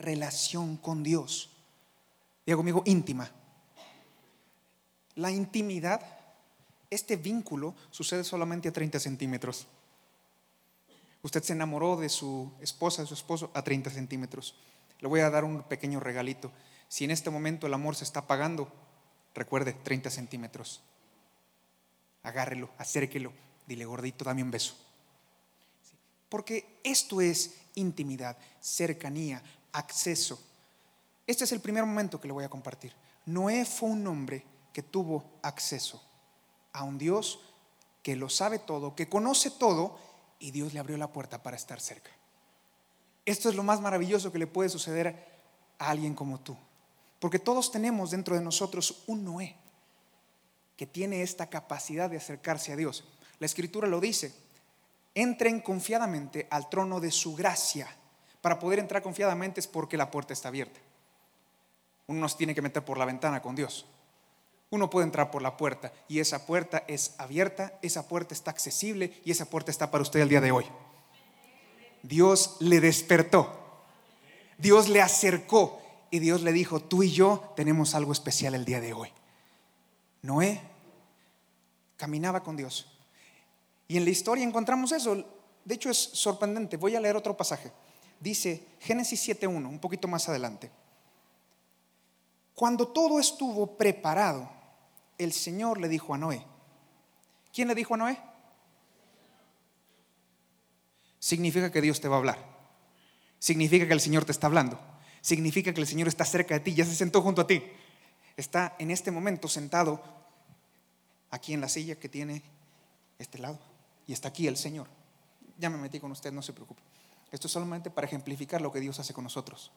relación con Dios. Diga conmigo, íntima. La intimidad, este vínculo sucede solamente a 30 centímetros. Usted se enamoró de su esposa, de su esposo, a 30 centímetros. Le voy a dar un pequeño regalito. Si en este momento el amor se está apagando, recuerde, 30 centímetros. Agárrelo, acérquelo, dile gordito, dame un beso. Porque esto es intimidad, cercanía, acceso. Este es el primer momento que le voy a compartir. Noé fue un hombre que tuvo acceso a un Dios que lo sabe todo, que conoce todo y Dios le abrió la puerta para estar cerca. Esto es lo más maravilloso que le puede suceder a alguien como tú. Porque todos tenemos dentro de nosotros un Noé que tiene esta capacidad de acercarse a Dios. La escritura lo dice, entren confiadamente al trono de su gracia. Para poder entrar confiadamente es porque la puerta está abierta. Uno nos tiene que meter por la ventana con Dios. Uno puede entrar por la puerta y esa puerta es abierta, esa puerta está accesible y esa puerta está para usted el día de hoy. Dios le despertó, Dios le acercó y Dios le dijo, tú y yo tenemos algo especial el día de hoy. Noé caminaba con Dios. Y en la historia encontramos eso. De hecho es sorprendente. Voy a leer otro pasaje. Dice Génesis 7.1, un poquito más adelante. Cuando todo estuvo preparado, el Señor le dijo a Noé. ¿Quién le dijo a Noé? Significa que Dios te va a hablar. Significa que el Señor te está hablando. Significa que el Señor está cerca de ti, ya se sentó junto a ti. Está en este momento sentado aquí en la silla que tiene este lado. Y está aquí el Señor. Ya me metí con usted, no se preocupe. Esto es solamente para ejemplificar lo que Dios hace con nosotros.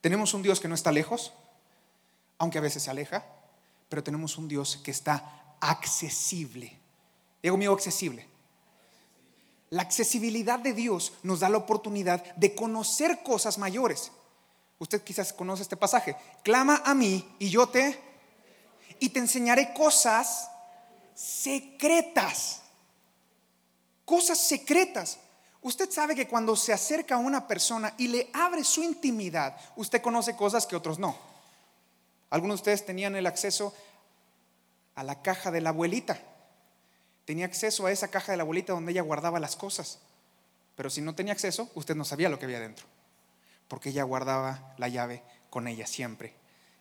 Tenemos un Dios que no está lejos, aunque a veces se aleja, pero tenemos un Dios que está accesible. Digo mío, accesible. La accesibilidad de Dios nos da la oportunidad de conocer cosas mayores. Usted quizás conoce este pasaje. Clama a mí y yo te y te enseñaré cosas secretas. Cosas secretas. Usted sabe que cuando se acerca a una persona y le abre su intimidad, usted conoce cosas que otros no. Algunos de ustedes tenían el acceso a la caja de la abuelita. Tenía acceso a esa caja de la abuelita donde ella guardaba las cosas. Pero si no tenía acceso, usted no sabía lo que había dentro. Porque ella guardaba la llave con ella siempre.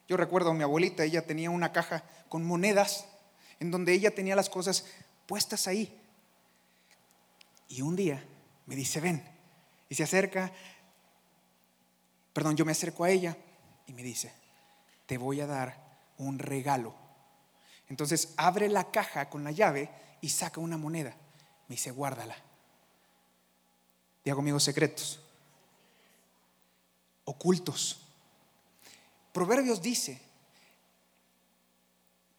Yo recuerdo a mi abuelita, ella tenía una caja con monedas en donde ella tenía las cosas puestas ahí. Y un día me dice, ven, y se acerca, perdón, yo me acerco a ella y me dice, te voy a dar un regalo. Entonces abre la caja con la llave y saca una moneda. Me dice, guárdala. Digo amigos secretos, ocultos. Proverbios dice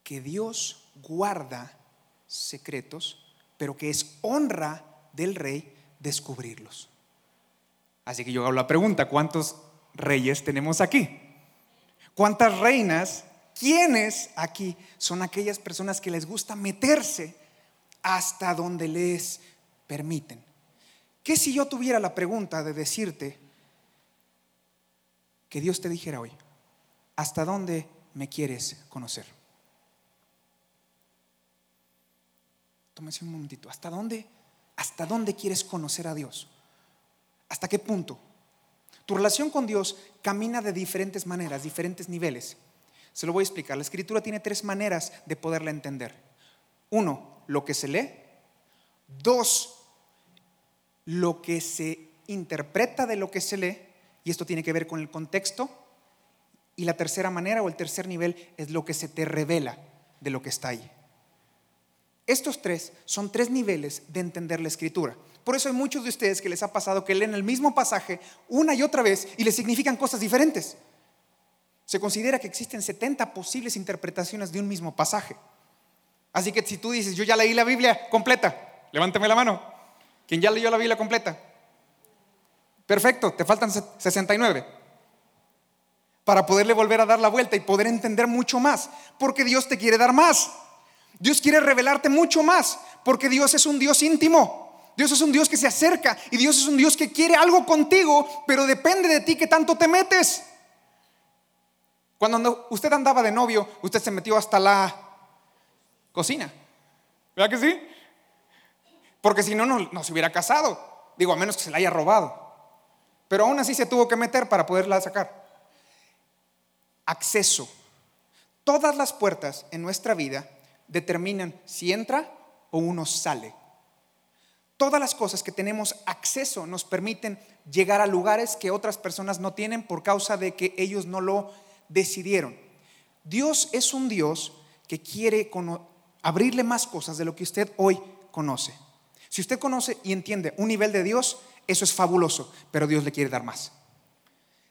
que Dios guarda secretos, pero que es honra del rey descubrirlos. Así que yo hago la pregunta, ¿cuántos reyes tenemos aquí? ¿Cuántas reinas? ¿Quiénes aquí son aquellas personas que les gusta meterse hasta donde les permiten? ¿Qué si yo tuviera la pregunta de decirte que Dios te dijera hoy, ¿hasta dónde me quieres conocer? Tómese un momentito. ¿Hasta dónde? ¿Hasta dónde quieres conocer a Dios? ¿Hasta qué punto? Tu relación con Dios camina de diferentes maneras, diferentes niveles. Se lo voy a explicar. La escritura tiene tres maneras de poderla entender. Uno, lo que se lee. Dos, lo que se interpreta de lo que se lee. Y esto tiene que ver con el contexto. Y la tercera manera o el tercer nivel es lo que se te revela de lo que está ahí. Estos tres son tres niveles de entender la escritura. Por eso hay muchos de ustedes que les ha pasado que leen el mismo pasaje una y otra vez y les significan cosas diferentes. Se considera que existen 70 posibles interpretaciones de un mismo pasaje. Así que si tú dices, yo ya leí la Biblia completa, levántame la mano. ¿Quién ya leyó la Biblia completa? Perfecto, te faltan 69 para poderle volver a dar la vuelta y poder entender mucho más, porque Dios te quiere dar más. Dios quiere revelarte mucho más, porque Dios es un Dios íntimo. Dios es un Dios que se acerca y Dios es un Dios que quiere algo contigo, pero depende de ti que tanto te metes. Cuando usted andaba de novio, usted se metió hasta la cocina. ¿Verdad que sí? Porque si no, no, se hubiera casado. Digo, a menos que se la haya robado. Pero aún así se tuvo que meter para poderla sacar. Acceso. Todas las puertas en nuestra vida determinan si entra o uno sale. Todas las cosas que tenemos acceso nos permiten llegar a lugares que otras personas no tienen por causa de que ellos no lo decidieron. Dios es un Dios que quiere abrirle más cosas de lo que usted hoy conoce. Si usted conoce y entiende un nivel de Dios, eso es fabuloso, pero Dios le quiere dar más.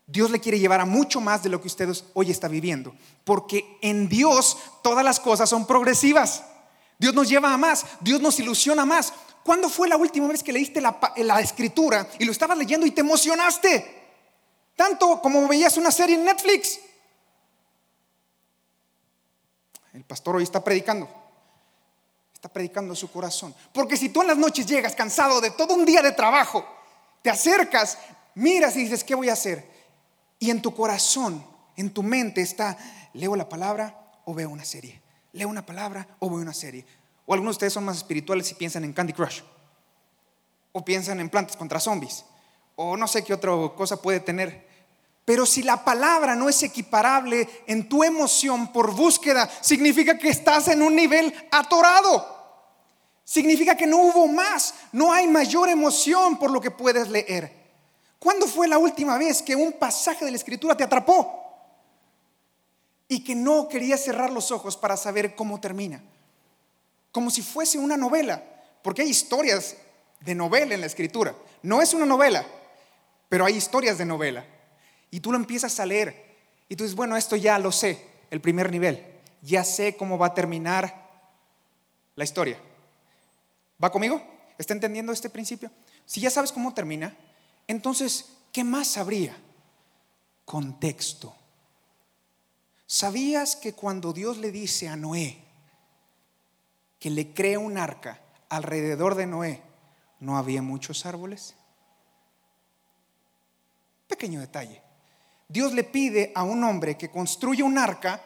Dios le quiere llevar a mucho más de lo que usted hoy está viviendo, porque en Dios todas las cosas son progresivas. Dios nos lleva a más, Dios nos ilusiona más. ¿Cuándo fue la última vez que leíste la, la escritura y lo estabas leyendo y te emocionaste? Tanto como veías una serie en Netflix. El pastor hoy está predicando. Está predicando su corazón. Porque si tú en las noches llegas cansado de todo un día de trabajo, te acercas, miras y dices, ¿qué voy a hacer? Y en tu corazón, en tu mente está, leo la palabra o veo una serie. Leo una palabra o veo una serie. O algunos de ustedes son más espirituales y piensan en Candy Crush. O piensan en plantas contra zombies. O no sé qué otra cosa puede tener pero si la palabra no es equiparable en tu emoción por búsqueda, significa que estás en un nivel atorado. Significa que no hubo más, no hay mayor emoción por lo que puedes leer. ¿Cuándo fue la última vez que un pasaje de la escritura te atrapó? Y que no querías cerrar los ojos para saber cómo termina. Como si fuese una novela, porque hay historias de novela en la escritura. No es una novela, pero hay historias de novela. Y tú lo empiezas a leer. Y tú dices, bueno, esto ya lo sé, el primer nivel. Ya sé cómo va a terminar la historia. ¿Va conmigo? ¿Está entendiendo este principio? Si ya sabes cómo termina, entonces, ¿qué más habría? Contexto. ¿Sabías que cuando Dios le dice a Noé que le cree un arca alrededor de Noé, no había muchos árboles? Pequeño detalle. Dios le pide a un hombre que construya un arca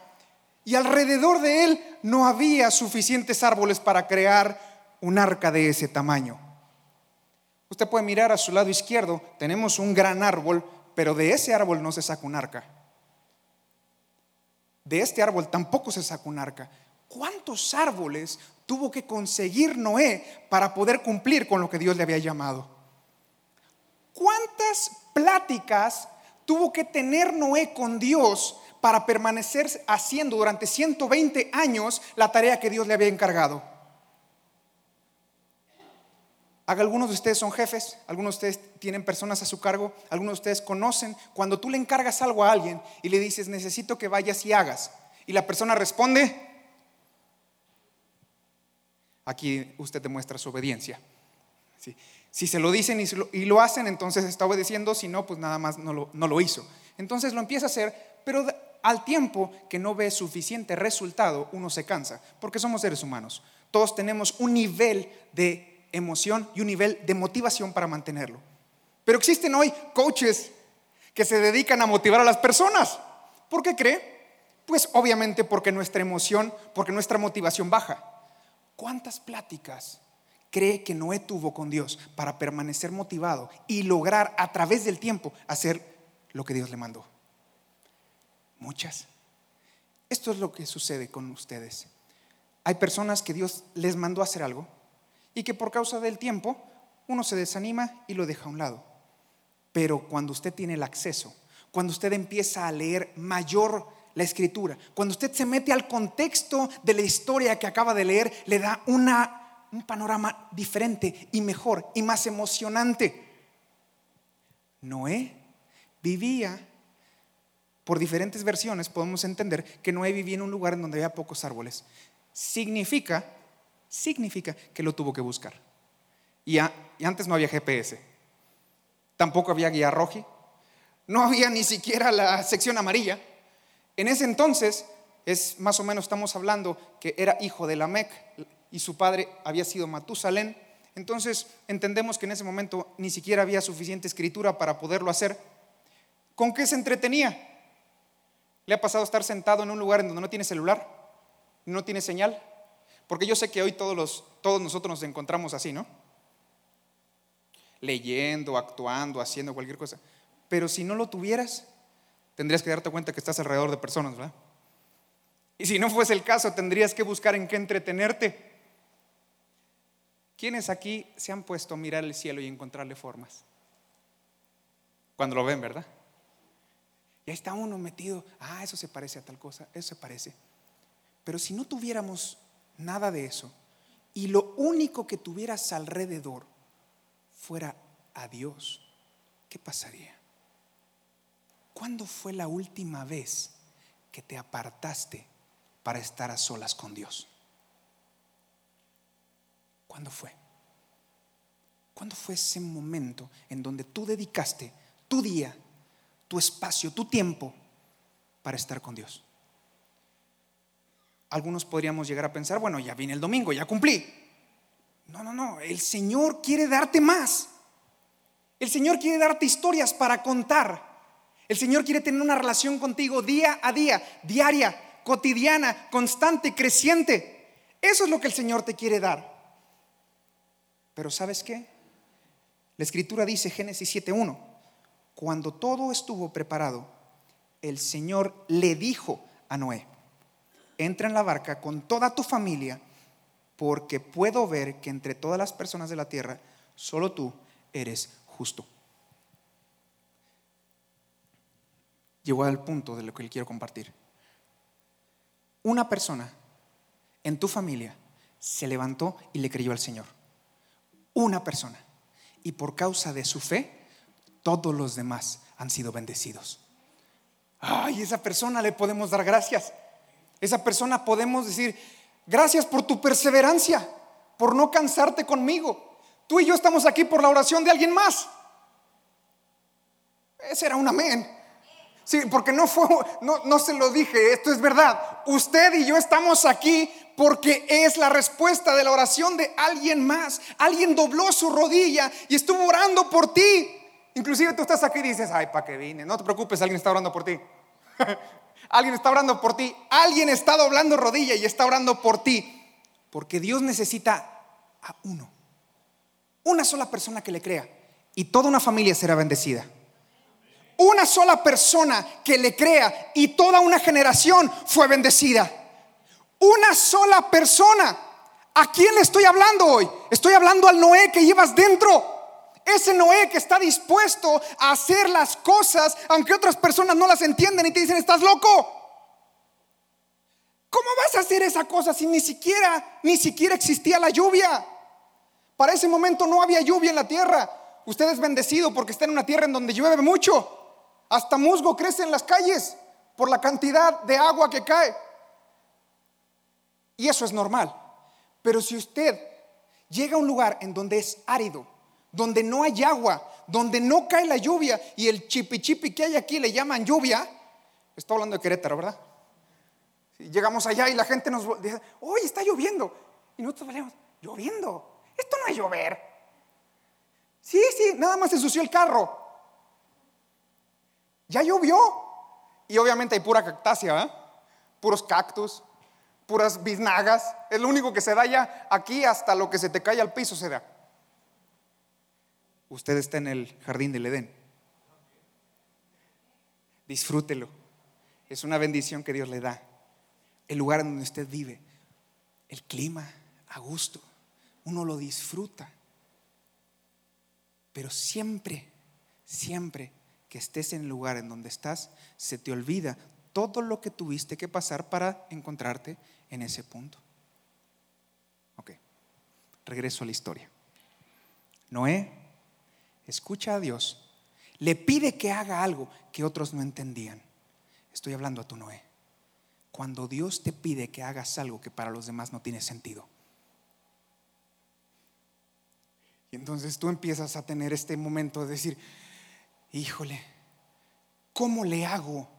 y alrededor de él no había suficientes árboles para crear un arca de ese tamaño. Usted puede mirar a su lado izquierdo, tenemos un gran árbol, pero de ese árbol no se saca un arca. De este árbol tampoco se saca un arca. ¿Cuántos árboles tuvo que conseguir Noé para poder cumplir con lo que Dios le había llamado? ¿Cuántas pláticas tuvo que tener Noé con Dios para permanecer haciendo durante 120 años la tarea que Dios le había encargado. Algunos de ustedes son jefes, algunos de ustedes tienen personas a su cargo, algunos de ustedes conocen cuando tú le encargas algo a alguien y le dices, necesito que vayas y hagas. Y la persona responde, aquí usted demuestra su obediencia. Si se lo dicen y lo, hacen, entonces está obedeciendo, si no, pues nada más no lo, no lo hizo. Entonces lo empieza a hacer, pero al tiempo que no ve suficiente resultado, uno se cansa, porque somos seres humanos. Todos tenemos un nivel de emoción y un nivel de motivación para mantenerlo. Pero existen hoy coaches que se dedican a motivar a las personas. ¿Por qué cree? Pues obviamente porque nuestra emoción, porque nuestra motivación baja. ¿Cuántas pláticas cree que Noé tuvo con Dios para permanecer motivado y lograr a través del tiempo hacer lo que Dios le mandó? Muchas. Esto es lo que sucede con ustedes. Hay personas que Dios les mandó a hacer algo y que por causa del tiempo uno se desanima y lo deja a un lado. Pero cuando usted tiene el acceso, cuando usted empieza a leer mayor la escritura, cuando usted se mete al contexto de la historia que acaba de leer, le da una un panorama diferente y mejor y más emocionante. Noé vivía, por diferentes versiones podemos entender que Noé vivía en un lugar en donde había pocos árboles. Significa, significa que lo tuvo que buscar. Y, antes no había GPS, tampoco había guía roji, no había ni siquiera la sección amarilla. En ese entonces, es más o menos estamos hablando que era hijo de Lamec, y su padre había sido Matusalén. Entonces entendemos que en ese momento ni siquiera había suficiente escritura para poderlo hacer. ¿Con qué se entretenía? ¿Le ha pasado estar sentado en un lugar en donde no tiene celular? ¿No tiene señal? Porque yo sé que hoy todos, los, todos nosotros nos encontramos así, ¿no? Leyendo, actuando, haciendo cualquier cosa. Pero si no lo tuvieras, tendrías que darte cuenta que estás alrededor de personas, ¿verdad? Y si no fuese el caso, tendrías que buscar en qué entretenerte. ¿Quiénes aquí se han puesto a mirar el cielo y encontrarle formas? Cuando lo ven, ¿verdad? Y ahí está uno metido, ah, eso se parece a tal cosa, eso se parece. Pero si no tuviéramos nada de eso y lo único que tuvieras alrededor fuera a Dios, ¿qué pasaría? ¿Cuándo fue la última vez que te apartaste para estar a solas con Dios? ¿Cuándo fue? ¿Cuándo fue ese momento en donde tú dedicaste tu día, tu espacio, tu tiempo para estar con Dios? Algunos podríamos llegar a pensar, bueno, ya vine el domingo, ya cumplí. No, no, no, el Señor quiere darte más. El Señor quiere darte historias para contar. El Señor quiere tener una relación contigo día a día, diaria, cotidiana, constante, creciente. Eso es lo que el Señor te quiere dar. Pero ¿sabes qué? La escritura dice Génesis 7.1, cuando todo estuvo preparado, el Señor le dijo a Noé, entra en la barca con toda tu familia, porque puedo ver que entre todas las personas de la tierra, solo tú eres justo. Llegó al punto de lo que le quiero compartir. Una persona en tu familia se levantó y le creyó al Señor. Una persona. Y por causa de su fe, todos los demás han sido bendecidos. Ay, esa persona le podemos dar gracias. Esa persona podemos decir, gracias por tu perseverancia, por no cansarte conmigo. Tú y yo estamos aquí por la oración de alguien más. Ese era un amén. Sí, porque no fue, no, no se lo dije, esto es verdad. Usted y yo estamos aquí porque es la respuesta de la oración de alguien más. Alguien dobló su rodilla y estuvo orando por ti. Inclusive tú estás aquí y dices, ay, ¿para qué vine? No te preocupes, alguien está orando por ti. alguien está orando por ti. Alguien está doblando rodilla y está orando por ti. Porque Dios necesita a uno. Una sola persona que le crea. Y toda una familia será bendecida una sola persona que le crea y toda una generación fue bendecida. Una sola persona. ¿A quién le estoy hablando hoy? Estoy hablando al Noé que llevas dentro. Ese Noé que está dispuesto a hacer las cosas aunque otras personas no las entienden y te dicen, estás loco. ¿Cómo vas a hacer esa cosa si ni siquiera, ni siquiera existía la lluvia? Para ese momento no había lluvia en la tierra. Usted es bendecido porque está en una tierra en donde llueve mucho. Hasta musgo crece en las calles por la cantidad de agua que cae. Y eso es normal. Pero si usted llega a un lugar en donde es árido, donde no hay agua, donde no cae la lluvia y el chipi chipi que hay aquí le llaman lluvia, estoy hablando de Querétaro, ¿verdad? Llegamos allá y la gente nos dice, hoy está lloviendo. Y nosotros valemos, lloviendo. Esto no es llover. Sí, sí, nada más se ensució el carro. Ya llovió. Y obviamente hay pura cactácea, puros cactus, puras biznagas. Es lo único que se da ya aquí hasta lo que se te cae al piso se da. Usted está en el jardín del Edén. Disfrútelo. Es una bendición que Dios le da. El lugar donde usted vive, el clima, a gusto. Uno lo disfruta. Pero siempre, siempre que estés en el lugar en donde estás, se te olvida todo lo que tuviste que pasar para encontrarte en ese punto. Ok, regreso a la historia. Noé escucha a Dios, le pide que haga algo que otros no entendían. Estoy hablando a tu Noé. Cuando Dios te pide que hagas algo que para los demás no tiene sentido. Y entonces tú empiezas a tener este momento de decir, híjole, ¿cómo le hago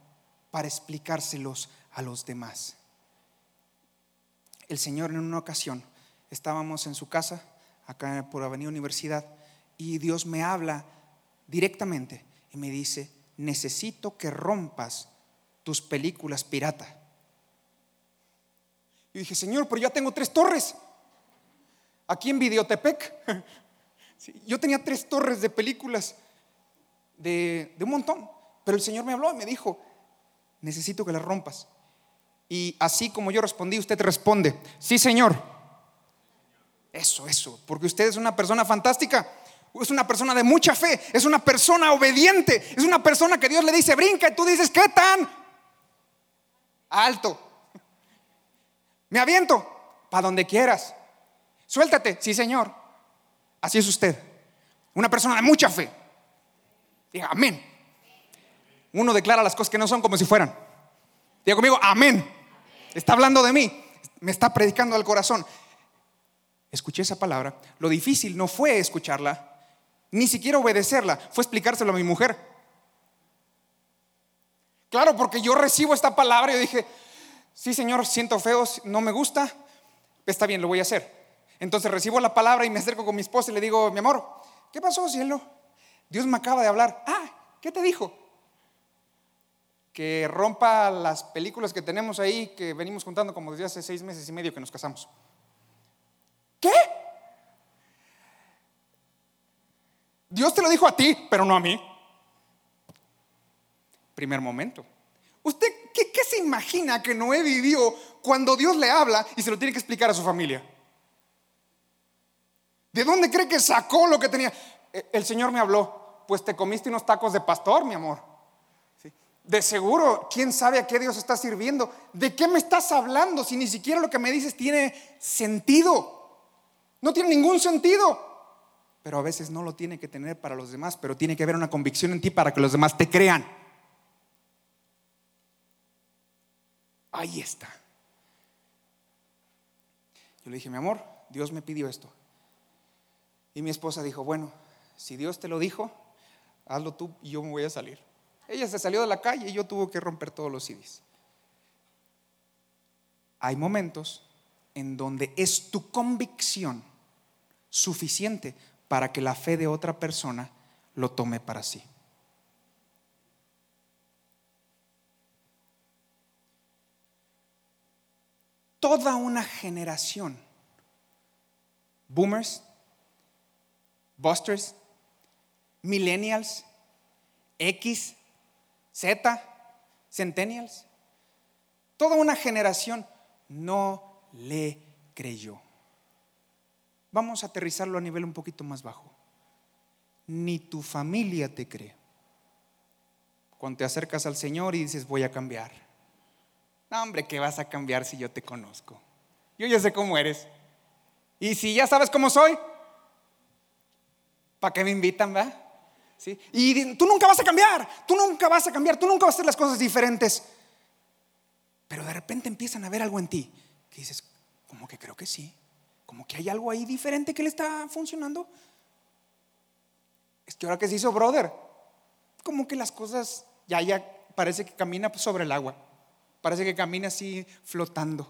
para explicárselos a los demás? El Señor en una ocasión estábamos en su casa, acá por Avenida Universidad, y Dios me habla directamente y me dice, necesito que rompas tus películas pirata. Y dije, Señor, pero ya tengo tres torres. Aquí en Videotepec. yo tenía tres torres de películas de, de un montón. Pero el Señor me habló y me dijo, necesito que las rompas. Y así como yo respondí, usted responde, sí, Señor. Eso, eso, porque usted es una persona fantástica. Es una persona de mucha fe, es una persona obediente, es una persona que Dios le dice, brinca y tú dices, ¿qué tan? Alto. Me aviento, para donde quieras. Suéltate, sí Señor. Así es usted. Una persona de mucha fe. Diga, amén. Uno declara las cosas que no son como si fueran. Diga conmigo, amén. Está hablando de mí. Me está predicando al corazón. Escuché esa palabra. Lo difícil no fue escucharla, ni siquiera obedecerla, fue explicárselo a mi mujer. Claro, porque yo recibo esta palabra y dije, sí Señor, siento feo, no me gusta, está bien, lo voy a hacer. Entonces recibo la palabra y me acerco con mi esposa y le digo, mi amor, ¿qué pasó, cielo? Dios me acaba de hablar. Ah, ¿qué te dijo? Que rompa las películas que tenemos ahí, que venimos juntando como desde hace seis meses y medio que nos casamos. ¿Qué? Dios te lo dijo a ti, pero no a mí. Primer momento. ¿Usted qué, se imagina que Noé vivió cuando Dios le habla y se lo tiene que explicar a su familia? ¿De dónde cree que sacó lo que tenía? E, el Señor me habló, pues te comiste unos tacos de pastor, mi amor. De seguro, ¿quién sabe a qué Dios está sirviendo? ¿De qué me estás hablando si ni siquiera lo que me dices tiene sentido? No tiene ningún sentido pero a veces no lo tiene que tener para los demás, pero tiene que haber una convicción en ti para que los demás te crean. Ahí está. Yo le dije, mi amor, Dios me pidió esto. Y mi esposa dijo, bueno, si Dios te lo dijo, hazlo tú y yo me voy a salir. Ella se salió de la calle y yo tuve que romper todos los CDs. Hay momentos en donde es tu convicción suficiente para que la fe de otra persona lo tome para sí. Toda una generación, boomers, busters, millennials, X, Z, centennials, toda una generación no le creyó. Vamos a aterrizarlo a nivel un poquito más bajo. Ni tu familia te cree. Cuando te acercas al Señor y dices, voy a cambiar. No, hombre, ¿qué vas a cambiar si yo te conozco? Yo ya sé cómo eres. Y si ya sabes cómo soy, ¿para qué me invitan, va? ¿Sí? Y tú nunca vas a cambiar, tú nunca vas a cambiar, tú nunca vas a hacer las cosas diferentes. Pero de repente empiezan a ver algo en ti que dices, como que creo que sí como que hay algo ahí diferente que le está funcionando. Es que ahora que se hizo brother, como que las cosas ya, ya parece que camina sobre el agua, parece que camina así flotando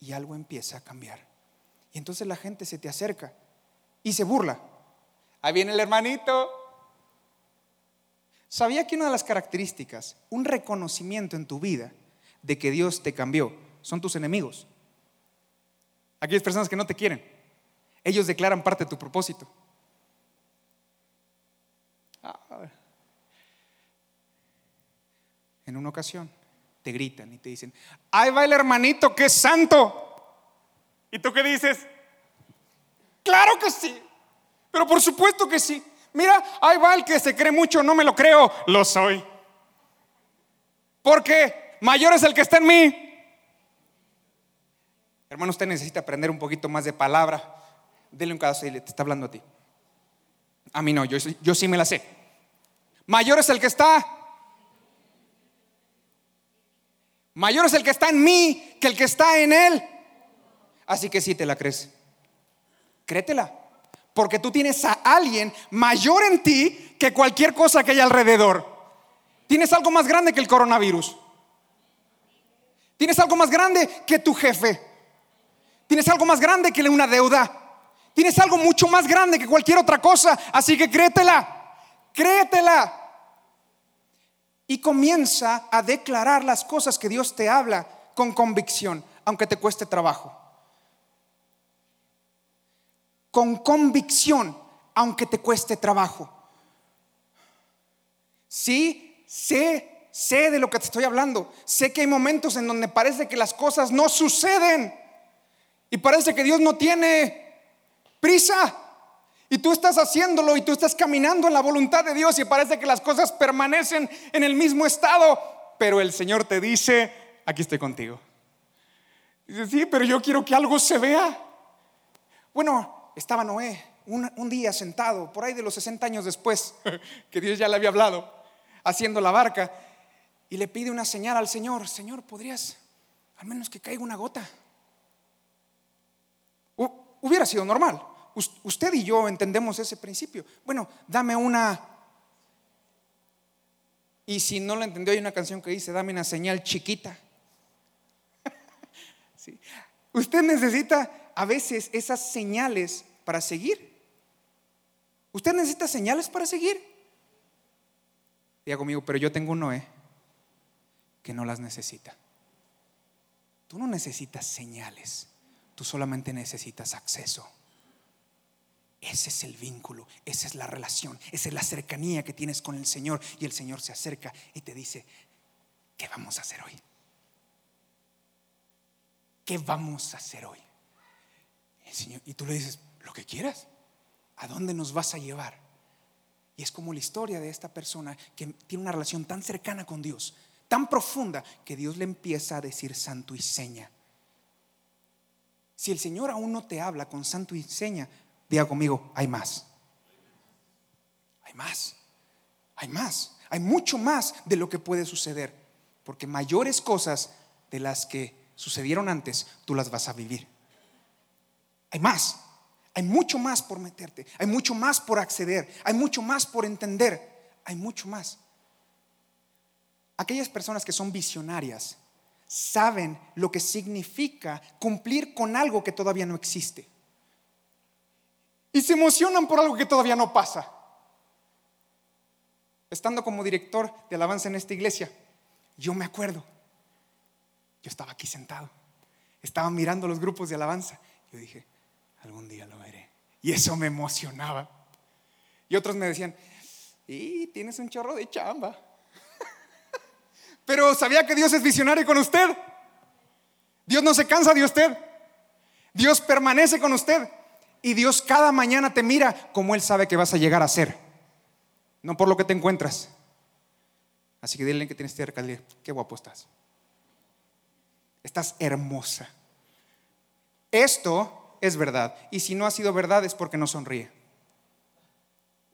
y algo empieza a cambiar. Y entonces la gente se te acerca y se burla. Ahí viene el hermanito. ¿Sabía que una de las características, un reconocimiento en tu vida de que Dios te cambió, son tus enemigos? Aquellas personas que no te quieren. Ellos declaran parte de tu propósito. Ah. En una ocasión te gritan y te dicen, ahí va el hermanito que es santo. ¿Y tú qué dices? Claro que sí, pero por supuesto que sí. Mira, ahí va el que se cree mucho, no me lo creo, lo soy. Porque mayor es el que está en mí Hermano, usted necesita aprender un poquito más de palabra. Dele un caso y le está hablando a ti. A mí no, yo, yo sí me la sé. Mayor es el que está. Mayor es el que está en mí que el que está en él. Así que sí te la crees. Créetela. Porque tú tienes a alguien mayor en ti que cualquier cosa que hay alrededor. Tienes algo más grande que el coronavirus. Tienes algo más grande que tu jefe. Tienes algo más grande que una deuda. Tienes algo mucho más grande que cualquier otra cosa, así que créetela, créetela. Y comienza a declarar las cosas que Dios te habla con convicción, aunque te cueste trabajo. Con convicción, aunque te cueste trabajo. Sí, sé, sé de lo que te estoy hablando. Sé que hay momentos en donde parece que las cosas no suceden. Y parece que Dios no tiene prisa. Y tú estás haciéndolo y tú estás caminando en la voluntad de Dios y parece que las cosas permanecen en el mismo estado. Pero el Señor te dice, aquí estoy contigo. Dice, sí, pero yo quiero que algo se vea. Bueno, estaba Noé un, día sentado, por ahí de los 60 años después, que Dios ya le había hablado, haciendo la barca, y le pide una señal al Señor, Señor, ¿podrías al menos que caiga una gota? Hubiera sido normal. Usted y yo entendemos ese principio. Bueno, dame una... Y si no lo entendió, hay una canción que dice, dame una señal chiquita. Usted necesita a veces esas señales para seguir. Usted necesita señales para seguir. Diga conmigo, pero yo tengo un Noé que no las necesita. Tú no necesitas señales. Solamente necesitas acceso. Ese es el vínculo, esa es la relación, esa es la cercanía que tienes con el Señor. Y el Señor se acerca y te dice, ¿qué vamos a hacer hoy? ¿Qué vamos a hacer hoy? y tú le dices, lo que quieras. ¿A dónde nos vas a llevar? Y es como la historia de esta persona que tiene una relación tan cercana con Dios, tan profunda, que Dios le empieza a decir santo y seña. Si el Señor aún no te habla con santo y seña, diga conmigo, hay más. Hay más. Hay más. Hay mucho más de lo que puede suceder. Porque mayores cosas de las que sucedieron antes, tú las vas a vivir. Hay más. Hay mucho más por meterte. Hay mucho más por acceder. Hay mucho más por entender. Hay mucho más. Aquellas personas que son visionarias saben lo que significa cumplir con algo que todavía no existe. Y se emocionan por algo que todavía no pasa. Estando como director de alabanza en esta iglesia, yo me acuerdo, yo estaba aquí sentado, estaba mirando los grupos de alabanza. Yo dije, algún día lo veré. Y eso me emocionaba. Y otros me decían, y tienes un chorro de chamba. Pero sabía que Dios es visionario con usted. Dios no se cansa de usted. Dios permanece con usted. Y Dios cada mañana te mira como Él sabe que vas a llegar a ser. No por lo que te encuentras. Así que dile que tienes cerca, dile, qué guapo estás. Estás hermosa. Esto es verdad. Y si no ha sido verdad es porque no sonríe.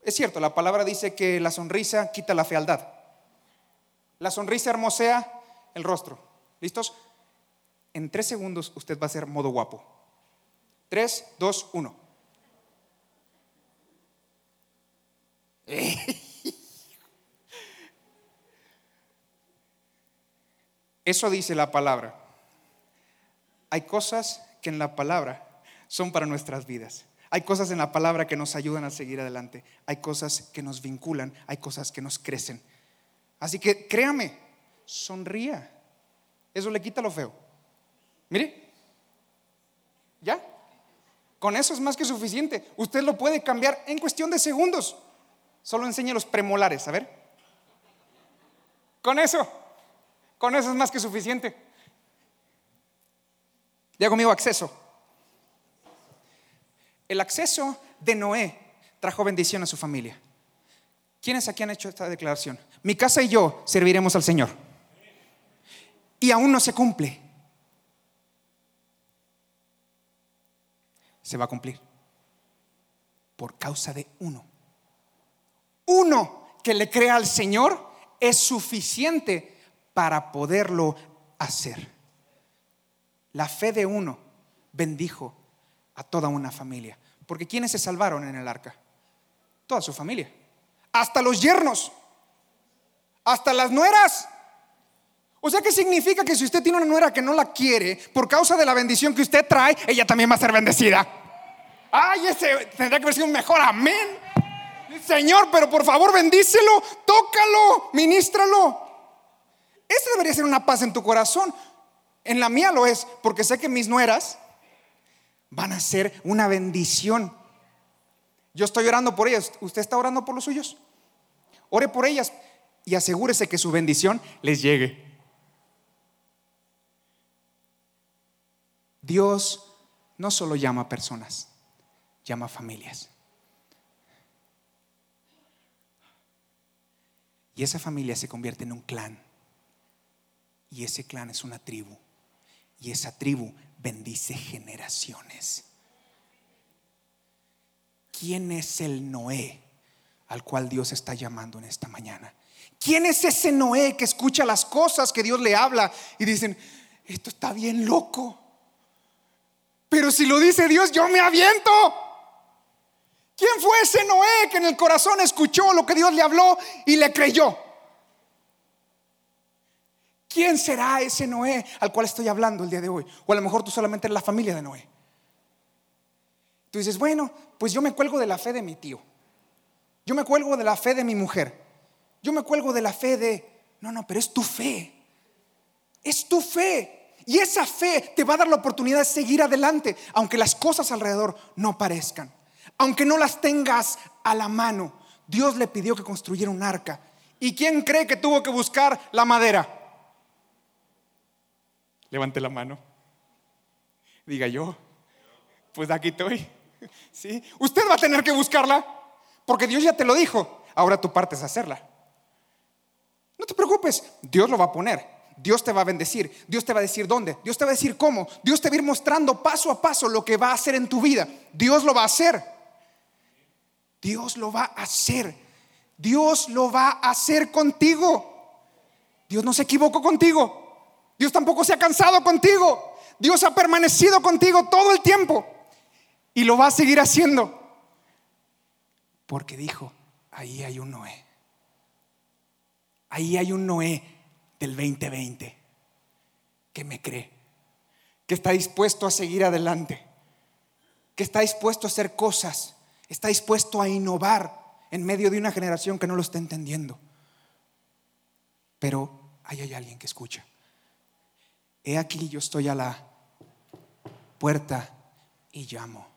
Es cierto, la palabra dice que la sonrisa quita la fealdad. La sonrisa hermosea el rostro. ¿Listos? En tres segundos usted va a ser modo guapo. Tres, dos, uno. Eso dice la palabra. Hay cosas que en la palabra son para nuestras vidas. Hay cosas en la palabra que nos ayudan a seguir adelante. Hay cosas que nos vinculan. Hay cosas que nos crecen. Así que créame, sonría. Eso le quita lo feo. Mire, ¿ya? Con eso es más que suficiente. Usted lo puede cambiar en cuestión de segundos. Solo enseñe los premolares, a ver. Con eso, con eso es más que suficiente. Ya conmigo acceso. El acceso de Noé trajo bendición a su familia. ¿Quiénes aquí han hecho esta declaración? Mi casa y yo serviremos al Señor. Y aún no se cumple. Se va a cumplir. Por causa de uno. Uno que le crea al Señor es suficiente para poderlo hacer. La fe de uno bendijo a toda una familia. Porque ¿quiénes se salvaron en el arca? Toda su familia hasta los yernos, hasta las nueras. O sea, ¿qué significa que si usted tiene una nuera que no la quiere, por causa de la bendición que usted trae, ella también va a ser bendecida? Ay, ese tendría que haber sido un mejor amén. Señor, pero por favor bendícelo, tócalo, ministralo. Esa debería ser una paz en tu corazón. En la mía lo es, porque sé que mis nueras van a ser una bendición. Yo estoy orando por ellas. ¿Usted está orando por los suyos? Ore por ellas y asegúrese que su bendición les llegue. Dios no solo llama a personas, llama a familias. Y esa familia se convierte en un clan. Y ese clan es una tribu. Y esa tribu bendice generaciones. ¿Quién es el Noé al cual Dios está llamando en esta mañana? ¿Quién es ese Noé que escucha las cosas que Dios le habla y dicen, esto está bien loco? Pero si lo dice Dios, yo me aviento. ¿Quién fue ese Noé que en el corazón escuchó lo que Dios le habló y le creyó? ¿Quién será ese Noé al cual estoy hablando el día de hoy? O a lo mejor tú solamente eres la familia de Noé. Tú dices, bueno, pues yo me cuelgo de la fe de mi tío. Yo me cuelgo de la fe de mi mujer. Yo me cuelgo de la fe de... No, no, pero es tu fe. Es tu fe. Y esa fe te va a dar la oportunidad de seguir adelante, aunque las cosas alrededor no parezcan. Aunque no las tengas a la mano. Dios le pidió que construyera un arca. ¿Y quién cree que tuvo que buscar la madera? Levante la mano. Diga yo. Pues aquí estoy. ¿Sí? Usted va a tener que buscarla. Porque Dios ya te lo dijo. Ahora tu parte es hacerla. No te preocupes. Dios lo va a poner. Dios te va a bendecir. Dios te va a decir dónde. Dios te va a decir cómo. Dios te va a ir mostrando paso a paso lo que va a hacer en tu vida. Dios lo va a hacer. Dios lo va a hacer. Dios lo va a hacer contigo. Dios no se equivocó contigo. Dios tampoco se ha cansado contigo. Dios ha permanecido contigo todo el tiempo. Y lo va a seguir haciendo. Porque dijo, ahí hay un Noé. Ahí hay un Noé del 2020 que me cree, que está dispuesto a seguir adelante, que está dispuesto a hacer cosas, está dispuesto a innovar en medio de una generación que no lo está entendiendo. Pero ahí hay alguien que escucha. He aquí yo estoy a la puerta y llamo.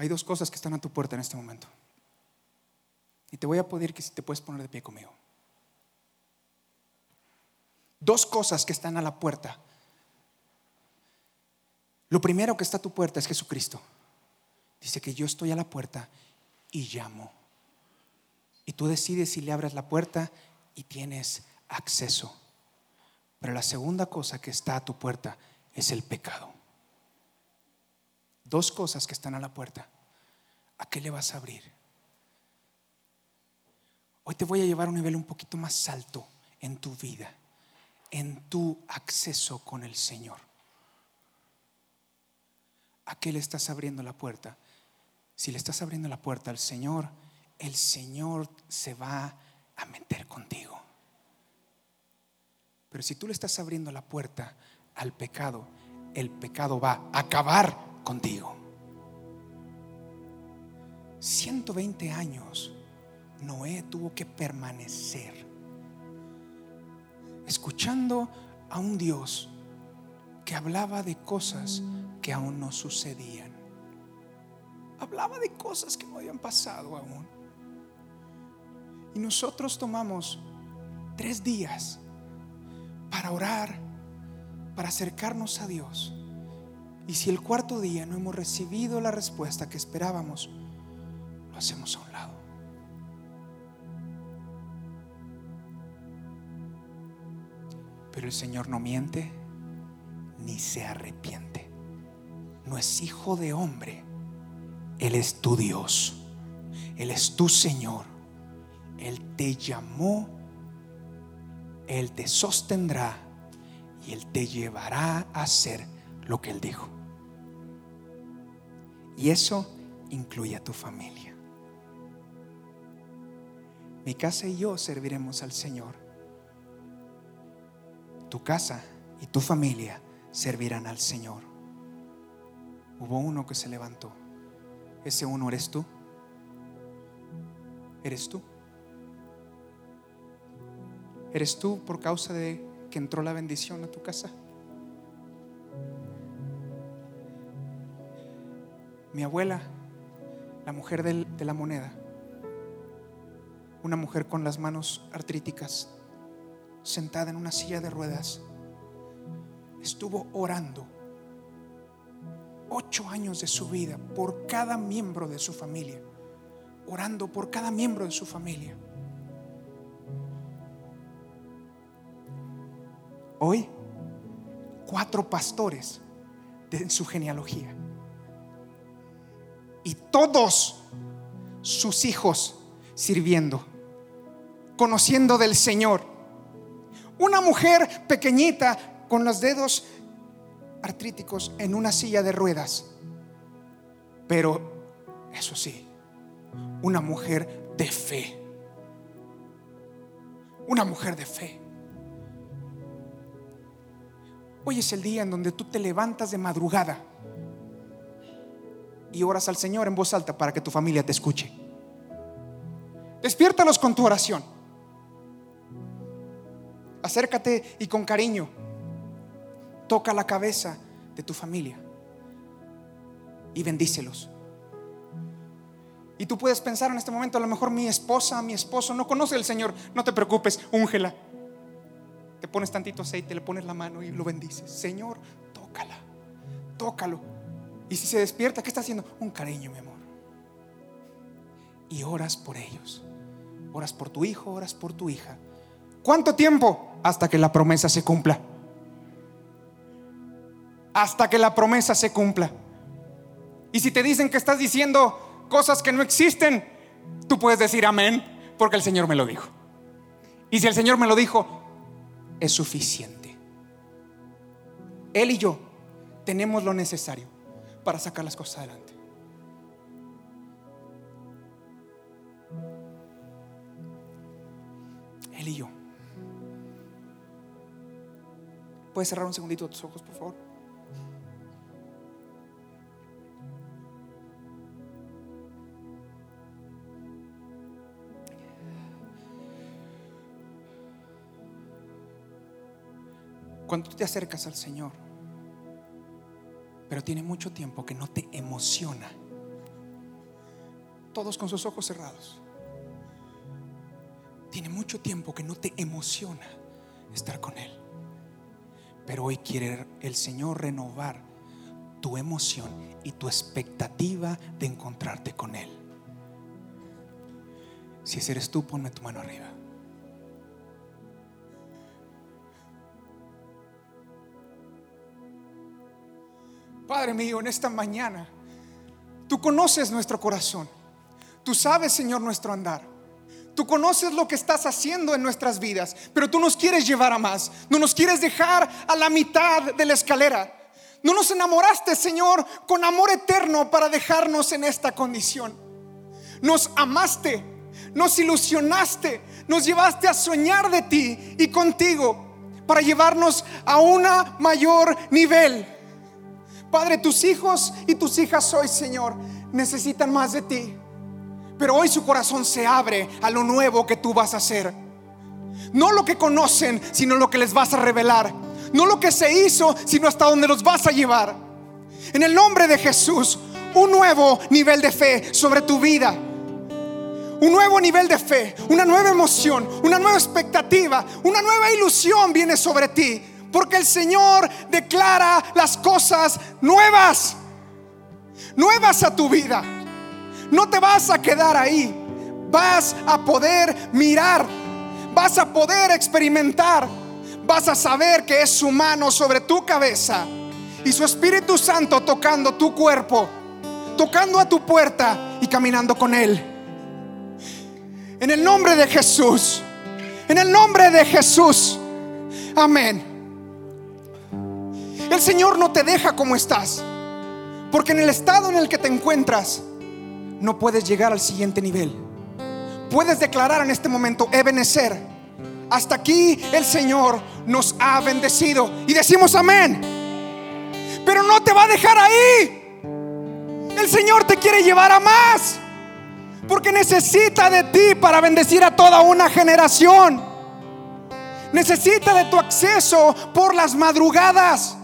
Hay dos cosas que están a tu puerta en este momento. Y te voy a pedir que si te puedes poner de pie conmigo. Dos cosas que están a la puerta. Lo primero que está a tu puerta es Jesucristo. Dice que yo estoy a la puerta y llamo. Y tú decides si le abres la puerta y tienes acceso. Pero la segunda cosa que está a tu puerta es el pecado. Dos cosas que están a la puerta. ¿A qué le vas a abrir? Hoy te voy a llevar a un nivel un poquito más alto en tu vida, en tu acceso con el Señor. ¿A qué le estás abriendo la puerta? Si le estás abriendo la puerta al Señor, el Señor se va a meter contigo. Pero si tú le estás abriendo la puerta al pecado, el pecado va a acabar contigo. 120 años Noé tuvo que permanecer escuchando a un Dios que hablaba de cosas que aún no sucedían. Hablaba de cosas que no habían pasado aún. Y nosotros tomamos tres días para orar, para acercarnos a Dios. Y si el cuarto día no hemos recibido la respuesta que esperábamos, lo hacemos a un lado. Pero el Señor no miente ni se arrepiente. No es hijo de hombre. Él es tu Dios. Él es tu Señor. Él te llamó él te sostendrá y Él te llevará a hacer lo que Él dijo. Y eso incluye a tu familia. Mi casa y yo serviremos al Señor. Tu casa y tu familia servirán al Señor. hubo uno que se levantó. Ese uno eres tú. ¿Eres tú? ¿Eres tú por causa de que entró la bendición a tu casa? Mi abuela, la mujer de la moneda, una mujer con las manos artríticas, sentada en una silla de ruedas, estuvo orando ocho años de su vida por cada miembro de su familia, orando por cada miembro de su familia. Hoy, cuatro pastores de su genealogía y todos sus hijos sirviendo, conociendo del Señor. Una mujer pequeñita con los dedos artríticos en una silla de ruedas. Pero, eso sí, una mujer de fe. Una mujer de fe. Hoy es el día en donde tú te levantas de madrugada y oras al Señor en voz alta para que tu familia te escuche. Despiértalos con tu oración. Acércate y con cariño toca la cabeza de tu familia y bendícelos. Y tú puedes pensar en este momento, a lo mejor mi esposa, mi esposo no conoce al Señor. No te preocupes, úngela. Te pones tantito aceite, le pones la mano y lo bendices. Señor, tócala, tócalo. Y si se despierta, ¿qué está haciendo? Un cariño, mi amor. Y oras por ellos. Oras por tu hijo, oras por tu hija. ¿Cuánto tiempo? Hasta que la promesa se cumpla hasta que la promesa se cumpla. Y si te dicen que estás diciendo cosas que no existen, tú puedes decir amén, porque el Señor me lo dijo. Y si el Señor me lo dijo, es suficiente. Él y yo tenemos lo necesario para sacar las cosas adelante. Él y yo. ¿Puedes cerrar un segundito tus ojos, por favor? Cuando te acercas al Señor, pero tiene mucho tiempo que no te emociona, todos con sus ojos cerrados, tiene mucho tiempo que no te emociona estar con Él. Pero hoy quiere el Señor renovar tu emoción y tu expectativa de encontrarte con Él. Si ese eres tú, ponme tu mano arriba. Padre mío, en esta mañana, tú conoces nuestro corazón. Tú sabes, Señor, nuestro andar. Tú conoces lo que estás haciendo en nuestras vidas, pero tú nos quieres llevar a más. No nos quieres dejar a la mitad de la escalera. No nos enamoraste, Señor, con amor eterno para dejarnos en esta condición. Nos amaste, nos ilusionaste, nos llevaste a soñar de ti y contigo para llevarnos a un mayor nivel. Padre, tus hijos y tus hijas hoy, Señor, necesitan más de ti. Pero hoy su corazón se abre a lo nuevo que tú vas a hacer. No lo que conocen, sino lo que les vas a revelar. No lo que se hizo, sino hasta donde los vas a llevar. En el nombre de Jesús, un nuevo nivel de fe sobre tu vida. Un nuevo nivel de fe, una nueva emoción, una nueva expectativa, una nueva ilusión viene sobre ti porque el Señor declara las cosas nuevas, nuevas a tu vida. No te vas a quedar ahí. Vas a poder mirar, vas a poder experimentar, vas a saber que es su mano sobre tu cabeza y su Espíritu Santo tocando tu cuerpo, tocando a tu puerta y caminando con Él. En el nombre de Jesús, en el nombre de Jesús, amén. El Señor no te deja como estás. Porque en el estado en el que te encuentras, no puedes llegar al siguiente nivel. Puedes declarar en este momento, Ebenecer, hasta aquí el Señor nos ha bendecido. Y decimos amén. Pero no te va a dejar ahí. El Señor te quiere llevar a más. Porque necesita de ti para bendecir a toda una generación. Necesita de tu acceso por las madrugadas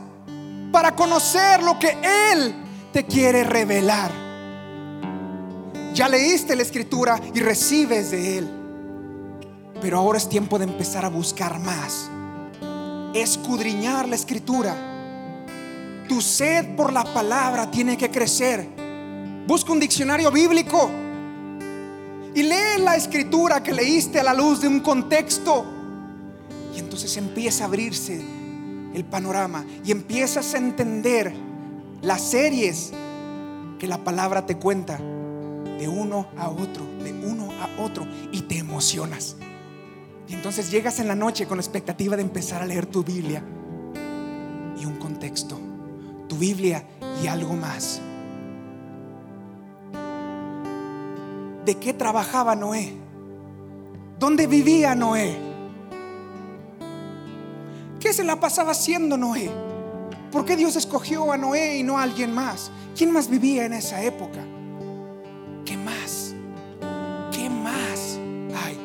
para conocer lo que Él te quiere revelar. Ya leíste la escritura y recibes de Él. Pero ahora es tiempo de empezar a buscar más. Escudriñar la escritura. Tu sed por la palabra tiene que crecer. Busca un diccionario bíblico y lee la escritura que leíste a la luz de un contexto. Y entonces empieza a abrirse el panorama y empiezas a entender las series que la palabra te cuenta de uno a otro, de uno a otro, y te emocionas. Y entonces llegas en la noche con la expectativa de empezar a leer tu Biblia y un contexto, tu Biblia y algo más. ¿De qué trabajaba Noé? ¿Dónde vivía Noé? ¿Qué se la pasaba haciendo Noé? ¿Por qué Dios escogió a Noé y no a alguien más? ¿Quién más vivía en esa época? ¿Qué más? ¿Qué más hay?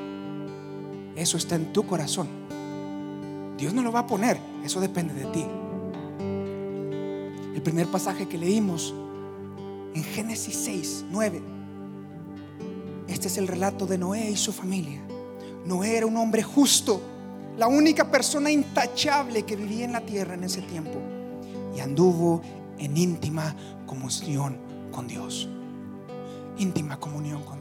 Eso está en tu corazón. Dios no lo va a poner, eso depende de ti. El primer pasaje que leímos en Génesis 6, 9 este es el relato de Noé y su familia. Noé era un hombre justo, la única persona intachable que vivía en la tierra en ese tiempo. Y anduvo en íntima comunión con Dios. Íntima comunión con Dios.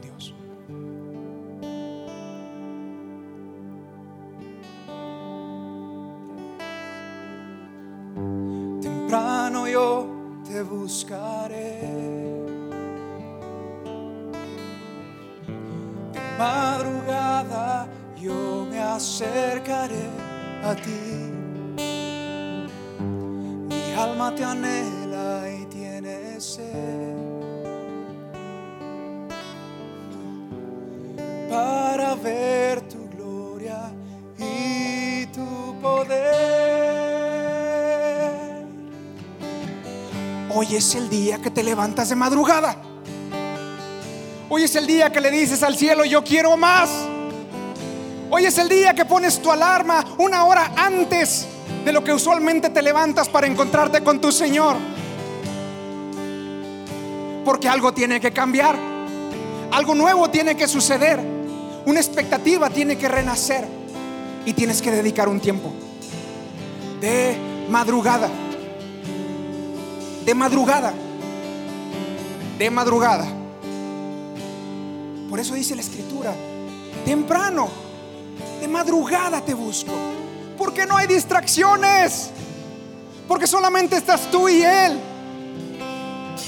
Es el día que te levantas de madrugada. Hoy es el día que le dices al cielo, yo quiero más. Hoy es el día que pones tu alarma una hora antes de lo que usualmente te levantas para encontrarte con tu Señor. Porque algo tiene que cambiar. Algo nuevo tiene que suceder. Una expectativa tiene que renacer. Y tienes que dedicar un tiempo. De madrugada. De madrugada. De madrugada por eso dice la escritura, temprano, de madrugada te busco. Porque no hay distracciones. Porque solamente estás tú y Él.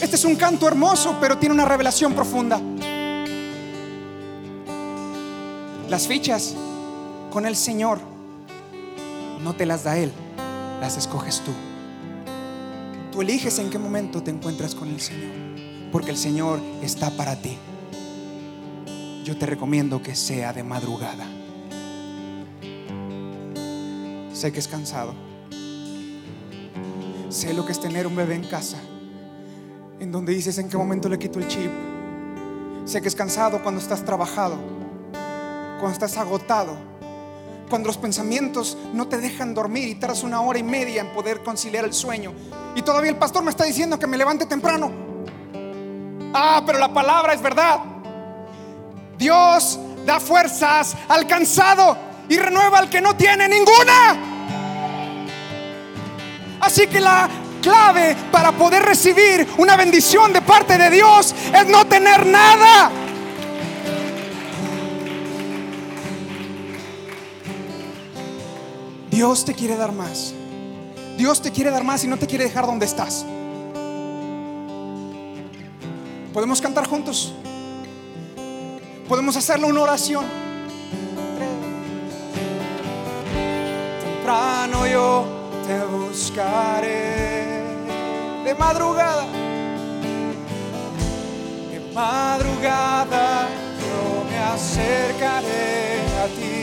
Este es un canto hermoso, pero tiene una revelación profunda. Las fichas con el Señor no te las da Él, las escoges tú. Tú eliges en qué momento te encuentras con el Señor, porque el Señor está para ti yo te recomiendo que sea de madrugada. Sé que es cansado. Sé lo que es tener un bebé en casa, en donde dices en qué momento le quito el chip. Sé que es cansado cuando estás trabajado, cuando estás agotado, cuando los pensamientos no te dejan dormir y tardas una hora y media en poder conciliar el sueño. Y todavía el pastor me está diciendo que me levante temprano. Ah, pero la palabra es verdad. Dios da fuerzas al cansado y renueva al que no tiene ninguna. Así que la clave para poder recibir una bendición de parte de Dios es no tener nada. Dios te quiere dar más. Dios te quiere dar más y no te quiere dejar donde estás. ¿Podemos cantar juntos? Podemos hacerlo una oración. Temprano yo te buscaré de madrugada. De madrugada yo me acercaré a ti.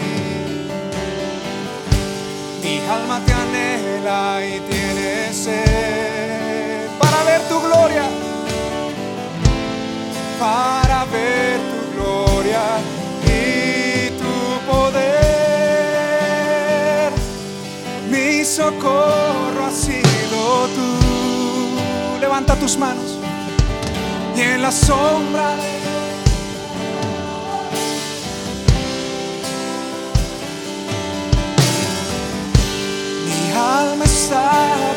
Alma te anhela y tiene sed para ver tu gloria para ver tu gloria y tu poder. Mi socorro ha sido tú. Levanta tus manos y en la sombra de alma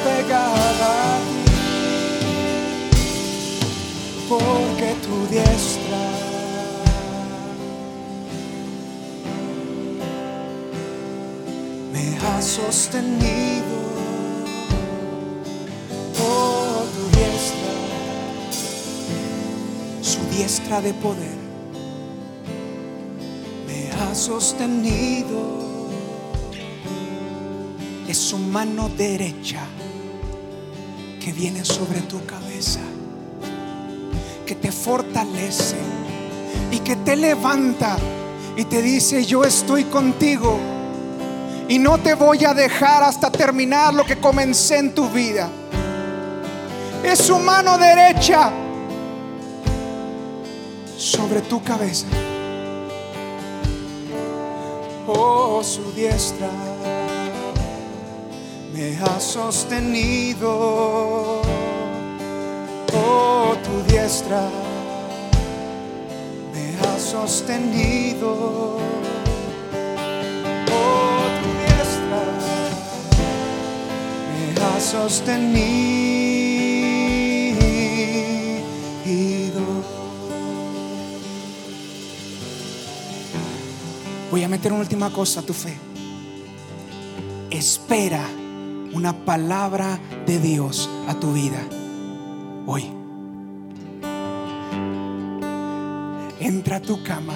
pegada a ti, porque tu diestra me ha sostenido. Oh, tu diestra, su diestra de poder me ha sostenido es su mano derecha que viene sobre tu cabeza, que te fortalece y que te levanta y te dice, yo estoy contigo y no te voy a dejar hasta terminar lo que comencé en tu vida. Es su mano derecha sobre tu cabeza. Oh, su diestra me ha sostenido. Oh, tu diestra me ha sostenido. Oh, tu diestra me ha sostenido. Voy a meter una última cosa a tu fe. Espera una palabra de Dios a tu vida hoy. Entra a tu cama,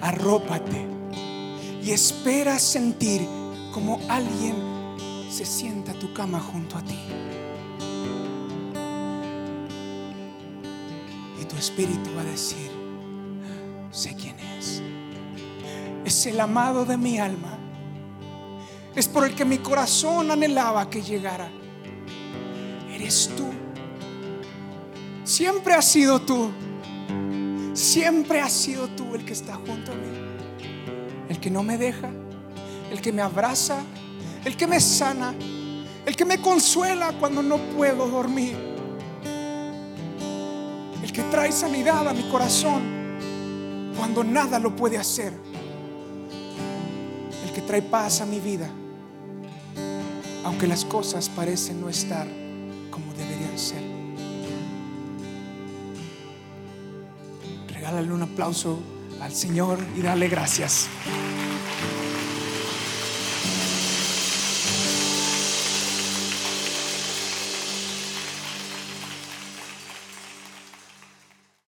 arrópate y espera sentir como alguien se sienta a tu cama junto a ti. Y tu espíritu va a decir, sé quién es. Es el amado de mi alma es por el que mi corazón anhelaba que llegara. Eres tú. Siempre has sido tú. Siempre has sido tú el que está junto a mí. El que no me deja. El que me abraza. El que me sana. El que me consuela cuando no puedo dormir. El que trae sanidad a mi corazón cuando nada lo puede hacer. El que trae paz a mi vida aunque las cosas parecen no estar como deberían ser. Regálale un aplauso al Señor y dale gracias.